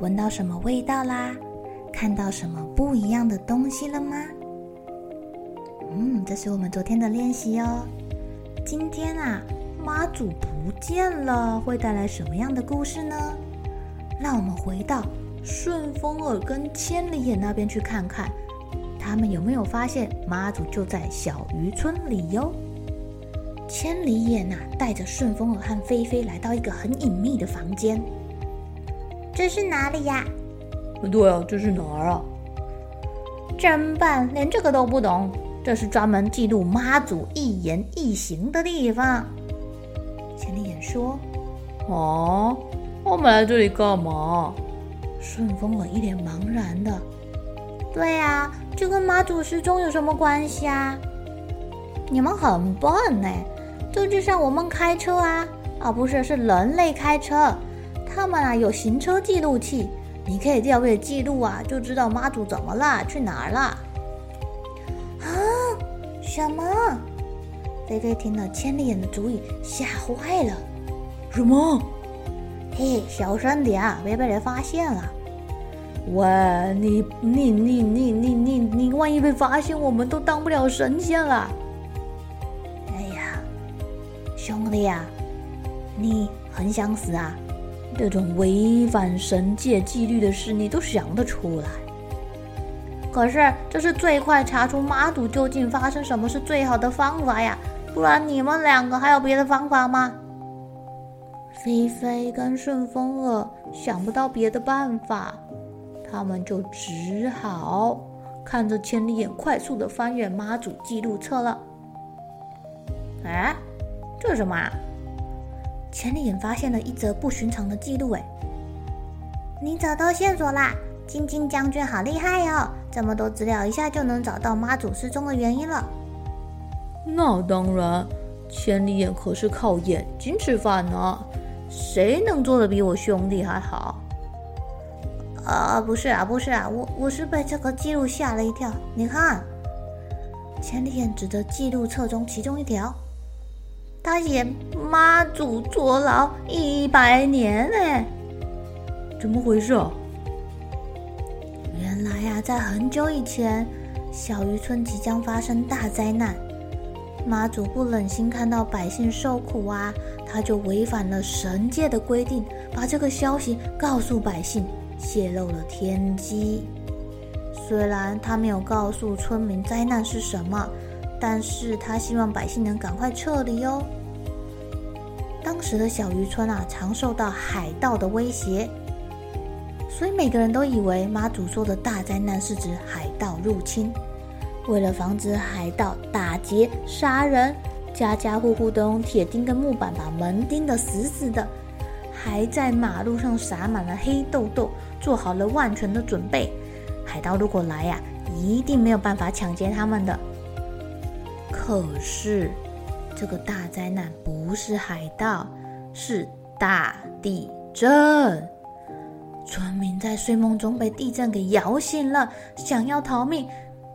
闻到什么味道啦？看到什么不一样的东西了吗？嗯，这是我们昨天的练习哦。今天啊，妈祖不见了，会带来什么样的故事呢？让我们回到顺风耳跟千里眼那边去看看，他们有没有发现妈祖就在小渔村里哟？千里眼啊，带着顺风耳和菲菲来到一个很隐秘的房间。这是哪里呀？对啊，这是哪儿啊？真笨，连这个都不懂。这是专门记录妈祖一言一行的地方。千里眼说：“哦，我们来这里干嘛？”顺风耳一脸茫然的：“对呀，这跟妈祖失踪有什么关系啊？你们很笨呢，这就像我们开车啊，啊不是，是人类开车。”他们啊有行车记录器，你可以调阅记录啊，就知道妈祖怎么了，去哪儿了。啊？什么？菲菲听了千里眼的主意，吓坏了。什么？嘿，小声点啊，别被人发现了。喂，你你你你你你你，万一被发现，我们都当不了神仙了。哎呀，兄弟呀，你很想死啊？这种违反神界纪律的事，你都想得出来？可是这是最快查出妈祖究竟发生什么是最好的方法呀！不然你们两个还有别的方法吗？菲菲跟顺风耳想不到别的办法，他们就只好看着千里眼快速的翻阅妈祖记录册了。哎，这是什么啊？千里眼发现了一则不寻常的记录，哎，你找到线索啦！晶晶将军好厉害哟，这么多资料一下就能找到妈祖失踪的原因了。那当然，千里眼可是靠眼睛吃饭呢，谁能做的比我兄弟还好？啊，不是啊，不是啊，我我是被这个记录吓了一跳。你看，千里眼指着记录册中其中一条。他写妈祖坐牢一百年呢，怎么回事啊？原来呀，在很久以前，小渔村即将发生大灾难，妈祖不忍心看到百姓受苦啊，他就违反了神界的规定，把这个消息告诉百姓，泄露了天机。虽然他没有告诉村民灾难是什么，但是他希望百姓能赶快撤离哦。当时的小渔村啊，常受到海盗的威胁，所以每个人都以为妈祖说的大灾难是指海盗入侵。为了防止海盗打劫杀人，家家户户都用铁钉跟木板把门钉得死死的，还在马路上撒满了黑豆豆，做好了万全的准备。海盗如果来呀、一定没有办法抢劫他们的。可是。这个大灾难不是海盗，是大地震。村民在睡梦中被地震给摇醒了，想要逃命，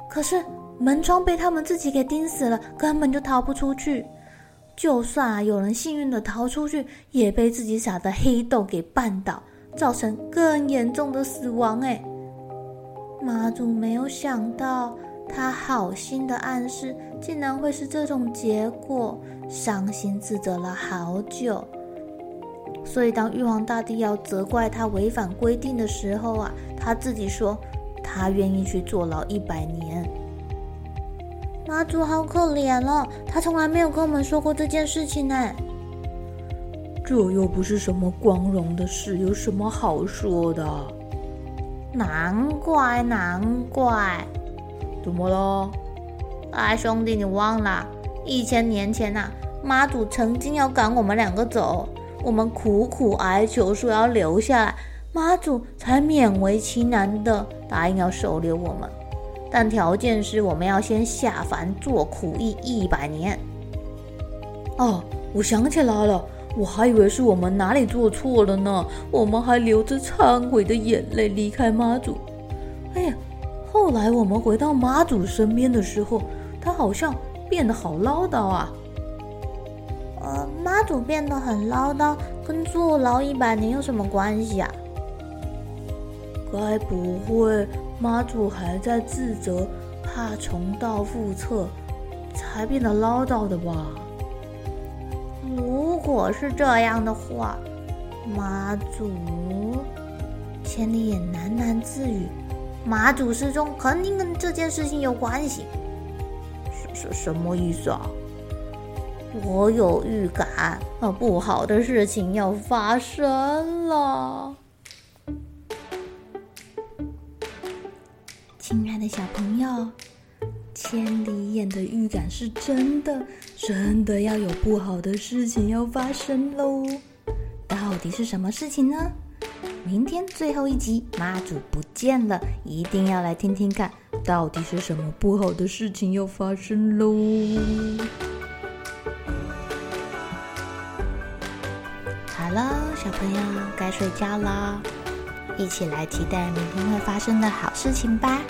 可是门窗被他们自己给钉死了，根本就逃不出去。就算有人幸运的逃出去，也被自己撒的黑豆给绊倒，造成更严重的死亡。哎，妈祖没有想到。他好心的暗示，竟然会是这种结果，伤心自责了好久。所以当玉皇大帝要责怪他违反规定的时候啊，他自己说他愿意去坐牢一百年。妈祖好可怜哦，他从来没有跟我们说过这件事情呢。这又不是什么光荣的事，有什么好说的？难怪，难怪。怎么了？哎，兄弟，你忘了一千年前呐、啊，妈祖曾经要赶我们两个走，我们苦苦哀求说要留下来，妈祖才勉为其难的答应要收留我们。但条件是我们要先下凡做苦役一百年。哦，我想起来了，我还以为是我们哪里做错了呢，我们还流着忏悔的眼泪离开妈祖。哎呀，后来我们回到妈祖身边的时候，他好像变得好唠叨啊。呃，妈祖变得很唠叨，跟坐牢一百年有什么关系啊？该不会？妈祖还在自责，怕重蹈覆辙，才变得唠叨的吧？如果是这样的话，妈祖千里眼喃喃自语：“妈祖失踪肯定跟这件事情有关系。”什什什么意思啊？我有预感，啊，不好的事情要发生了。亲爱的小朋友，千里眼的预感是真的，真的要有不好的事情要发生喽！到底是什么事情呢？明天最后一集，妈祖不见了，一定要来听听看，到底是什么不好的事情要发生喽！好了，小朋友该睡觉啦。一起来期待明天会发生的好事情吧！